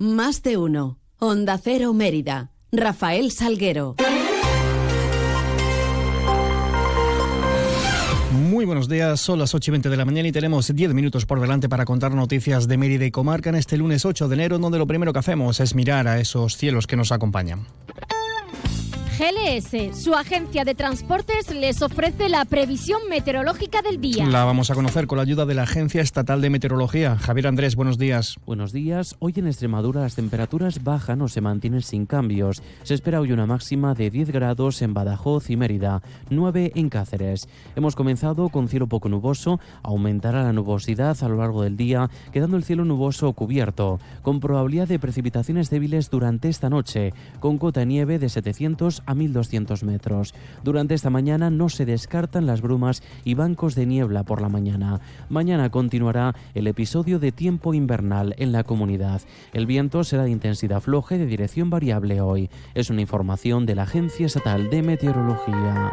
Más de uno. Onda Cero Mérida. Rafael Salguero. Muy buenos días, son las 8 y 20 de la mañana y tenemos 10 minutos por delante para contar noticias de Mérida y Comarca en este lunes 8 de enero, donde lo primero que hacemos es mirar a esos cielos que nos acompañan. GLS, su agencia de transportes, les ofrece la previsión meteorológica del día. La vamos a conocer con la ayuda de la Agencia Estatal de Meteorología. Javier Andrés, buenos días. Buenos días. Hoy en Extremadura las temperaturas bajan o se mantienen sin cambios. Se espera hoy una máxima de 10 grados en Badajoz y Mérida, 9 en Cáceres. Hemos comenzado con cielo poco nuboso, aumentará la nubosidad a lo largo del día, quedando el cielo nuboso cubierto, con probabilidad de precipitaciones débiles durante esta noche, con cota de nieve de 700 a 1.200 metros. Durante esta mañana no se descartan las brumas y bancos de niebla por la mañana. Mañana continuará el episodio de tiempo invernal en la comunidad. El viento será de intensidad floja y de dirección variable hoy. Es una información de la Agencia Estatal de Meteorología.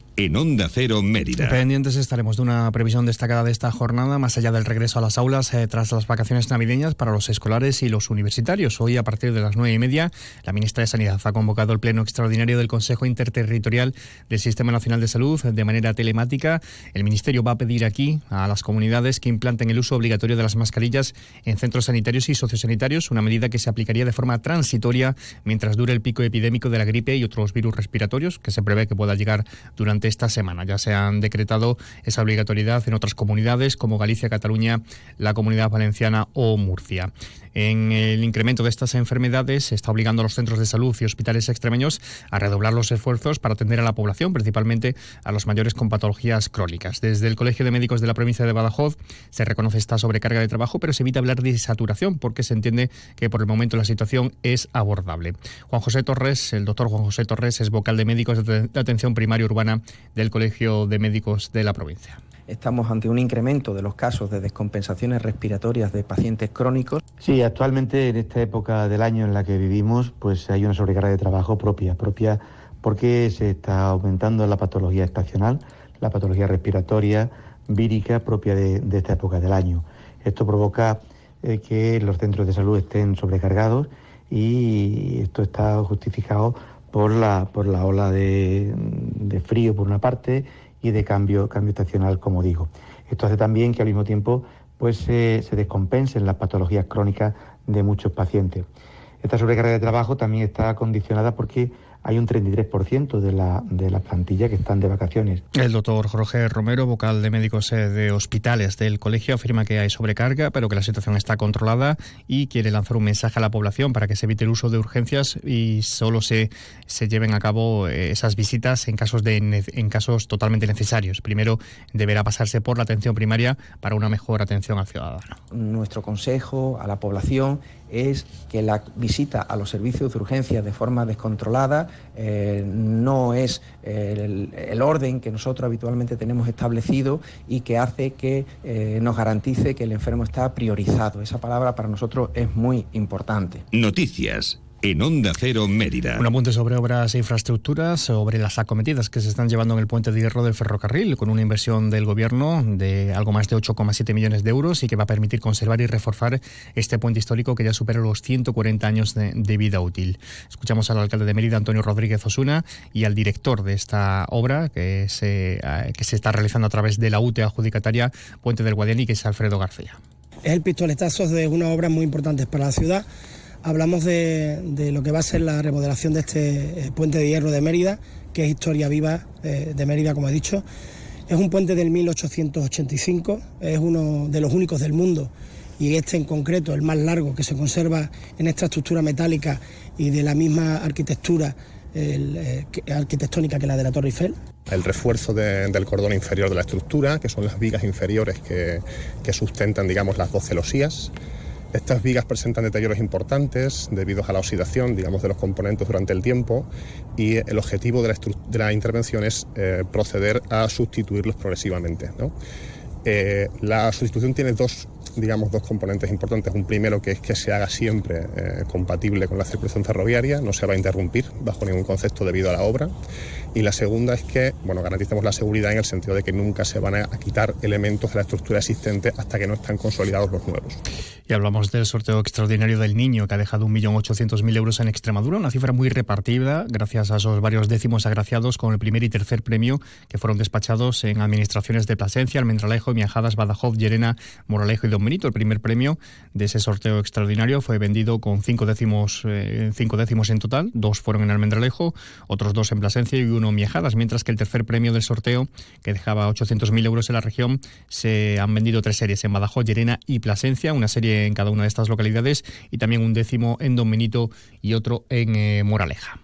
en Onda Cero Mérida. Pendientes estaremos de una previsión destacada de esta jornada, más allá del regreso a las aulas eh, tras las vacaciones navideñas para los escolares y los universitarios. Hoy, a partir de las nueve y media, la ministra de Sanidad ha convocado el pleno extraordinario del Consejo Interterritorial del Sistema Nacional de Salud de manera telemática. El ministerio va a pedir aquí a las comunidades que implanten el uso obligatorio de las mascarillas en centros sanitarios y sociosanitarios, una medida que se aplicaría de forma transitoria mientras dure el pico epidémico de la gripe y otros virus respiratorios que se prevé que pueda llegar durante esta semana. Ya se han decretado esa obligatoriedad en otras comunidades como Galicia, Cataluña, la Comunidad Valenciana o Murcia. En el incremento de estas enfermedades se está obligando a los centros de salud y hospitales extremeños a redoblar los esfuerzos para atender a la población, principalmente a los mayores con patologías crónicas. Desde el Colegio de Médicos de la provincia de Badajoz se reconoce esta sobrecarga de trabajo, pero se evita hablar de saturación porque se entiende que por el momento la situación es abordable. Juan José Torres, el doctor Juan José Torres, es vocal de médicos de atención primaria urbana del Colegio de Médicos de la provincia estamos ante un incremento de los casos de descompensaciones respiratorias de pacientes crónicos. Sí, actualmente en esta época del año en la que vivimos, pues hay una sobrecarga de trabajo propia, propia porque se está aumentando la patología estacional, la patología respiratoria, vírica propia de, esta época del año. Esto provoca eh, que los centros de salud estén sobrecargados y esto está justificado por la, por la ola de, de frío por una parte y de cambio, cambio estacional, como digo. Esto hace también que al mismo tiempo pues, se descompensen las patologías crónicas de muchos pacientes. Esta sobrecarga de trabajo también está condicionada porque hay un 33% de la, de la plantilla que están de vacaciones. El doctor Jorge Romero, vocal de médicos eh, de hospitales del colegio, afirma que hay sobrecarga, pero que la situación está controlada y quiere lanzar un mensaje a la población para que se evite el uso de urgencias y solo se, se lleven a cabo eh, esas visitas en casos, de, en casos totalmente necesarios. Primero deberá pasarse por la atención primaria para una mejor atención al ciudadano. Nuestro consejo a la población es que la visita a los servicios de urgencia de forma descontrolada eh, no es el, orden que nosotros habitualmente tenemos establecido y que hace que eh, nos garantice que el enfermo está priorizado. Esa palabra para nosotros es muy importante. Noticias en Onda Cero Mérida. Un apunte sobre obras e infraestructuras, sobre las acometidas que se están llevando en el puente de hierro del ferrocarril, con una inversión del gobierno de algo más de 8,7 millones de euros y que va a permitir conservar y reforzar este puente histórico que ya supera los 140 años de, vida útil. Escuchamos al alcalde de Mérida, Antonio Rodríguez Osuna, y al director de esta obra que se, eh, que se está realizando a través de la UTE adjudicataria Puente del Guadiani, que es Alfredo García. Es el pistoletazo de una obra muy importante para la ciudad hablamos de, lo que va a ser la remodelación de este eh, puente de hierro de Mérida, que es historia viva eh, de Mérida, como he dicho. Es un puente del 1885, es uno de los únicos del mundo y este en concreto, el más largo que se conserva en esta estructura metálica y de la misma arquitectura arquitectónica que la de la Torre Eiffel. El refuerzo del cordón inferior de la estructura, que son las vigas inferiores que, que sustentan, digamos, las dos celosías. Estas vigas presentan deterioros importantes debido a la oxidación, digamos, de los componentes durante el tiempo y el objetivo de la, de la intervención es eh, proceder a sustituirlos progresivamente. ¿no? Eh, la sustitución tiene dos, digamos, dos componentes importantes. Un primero que es que se haga siempre eh, compatible con la circulación ferroviaria, no se va a interrumpir bajo ningún concepto debido a la obra. Y la segunda es que, bueno, garantizamos la seguridad en el sentido de que nunca se van a quitar elementos de la estructura existente hasta que no están consolidados los nuevos. Y hablamos del sorteo extraordinario del niño que ha dejado 1.800.000 euros en Extremadura, una cifra muy repartida gracias a esos varios décimos agraciados con el primer y tercer premio que fueron despachados en administraciones de Plasencia, Almendralejo, Miajadas, Badajoz, Llerena, Moralejo y Don Benito. El primer premio de ese sorteo extraordinario fue vendido con cinco décimos, eh, cinco décimos en total, dos fueron en Almendralejo, otros dos en Plasencia y uno Miajadas, mientras que el tercer premio del sorteo, que dejaba 800.000 euros en la región, se han vendido tres series en Badajoz, Llerena y Plasencia, una serie en cada una de estas localidades y también un décimo en Don Benito y otro en eh, Moraleja.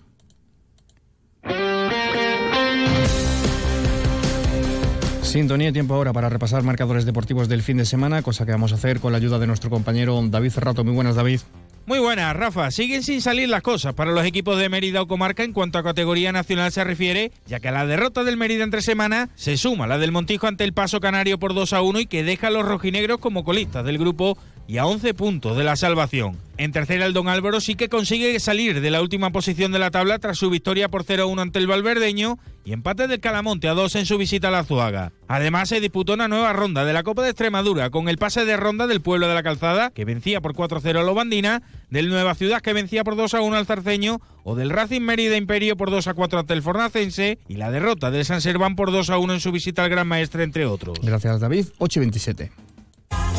Sintonía tiempo ahora para repasar marcadores deportivos del fin de semana, cosa que vamos a hacer con la ayuda de nuestro compañero David Cerrato. Muy buenas, David. Muy buenas, Rafa. Siguen sin salir las cosas para los equipos de Mérida o Comarca en cuanto a categoría nacional se refiere, ya que a la derrota del Mérida entre semana se suma la del Montijo ante el Paso Canario por 2 a 1 y que deja a los rojinegros como colistas del grupo y a 11 puntos de la salvación. En tercera el Don Álvaro sí que consigue salir de la última posición de la tabla tras su victoria por 0-1 ante el Valverdeño y empate del Calamonte a 2 en su visita a la Zuaga. Además se disputó una nueva ronda de la Copa de Extremadura con el pase de ronda del Pueblo de la Calzada que vencía por 4-0 a Lobandina, del Nueva Ciudad que vencía por 2-1 al Zarceño o del Racing Mérida Imperio por 2-4 ante el Fornacense y la derrota del San Serván por 2-1 en su visita al Gran Maestre entre otros. Gracias David, 8 27.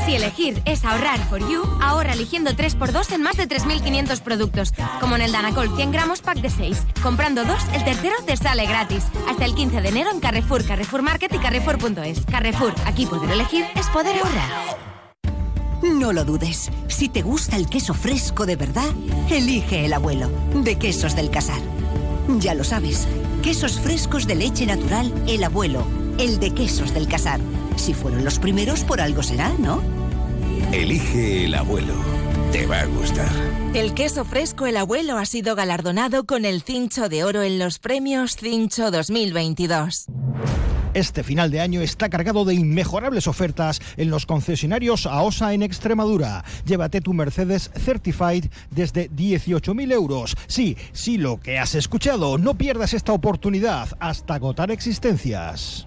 Si elegir es ahorrar for you, ahorra eligiendo 3x2 en más de 3.500 productos, como en el Danacol 100 gramos pack de 6. Comprando dos, el tercero te sale gratis. Hasta el 15 de enero en Carrefour, Carrefour Market y Carrefour.es. Carrefour, aquí poder elegir es poder ahorrar. No lo dudes. Si te gusta el queso fresco de verdad, elige el abuelo, de Quesos del Casar. Ya lo sabes, quesos frescos de leche natural, el abuelo, el de Quesos del Casar. Si fueron los primeros, por algo será, ¿no? Elige el abuelo. Te va a gustar. El queso fresco El Abuelo ha sido galardonado con el Cincho de Oro en los premios Cincho 2022. Este final de año está cargado de inmejorables ofertas en los concesionarios AOSA en Extremadura. Llévate tu Mercedes Certified desde 18.000 euros. Sí, sí, lo que has escuchado. No pierdas esta oportunidad hasta agotar existencias.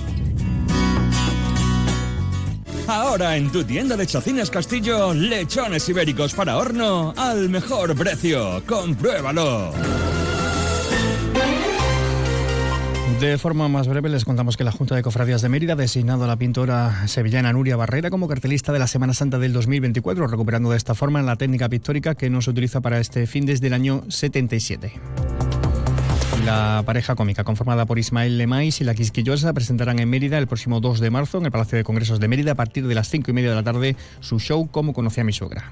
Ahora en tu tienda de Chacines Castillo, lechones ibéricos para horno al mejor precio. Compruébalo. De forma más breve les contamos que la Junta de Cofradías de Mérida ha designado a la pintora sevillana Nuria Barrera como cartelista de la Semana Santa del 2024, recuperando de esta forma la técnica pictórica que no se utiliza para este fin desde el año 77. La pareja cómica conformada por Ismael Lemais y la Quisquillosa presentarán en Mérida el próximo 2 de marzo en el Palacio de Congresos de Mérida a partir de las 5 y media de la tarde su show Como conocí a mi suegra.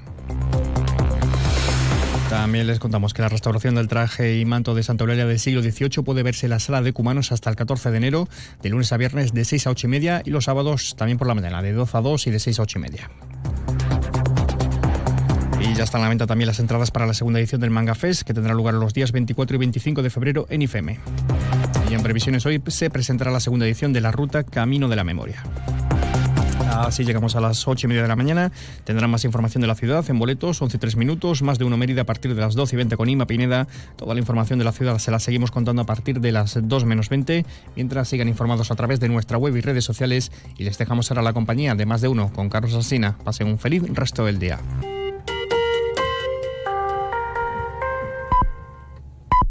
También les contamos que la restauración del traje y manto de Santa Eulalia del siglo XVIII puede verse en la sala de Cumanos hasta el 14 de enero, de lunes a viernes de 6 a 8 y media y los sábados también por la mañana, de 12 a 2 y de 6 a 8 y media. Ya están a la venta también las entradas para la segunda edición del Manga Fest, que tendrá lugar los días 24 y 25 de febrero en IFEME. Y en previsiones hoy se presentará la segunda edición de la ruta Camino de la Memoria. Así llegamos a las 8 y media de la mañana. Tendrán más información de la ciudad en boletos, 11 y 3 minutos, más de uno Mérida a partir de las 12 y 20 con Ima Pineda. Toda la información de la ciudad se la seguimos contando a partir de las 2 menos 20, mientras sigan informados a través de nuestra web y redes sociales. Y les dejamos ahora la compañía de más de uno con Carlos Asina. Pasen un feliz resto del día.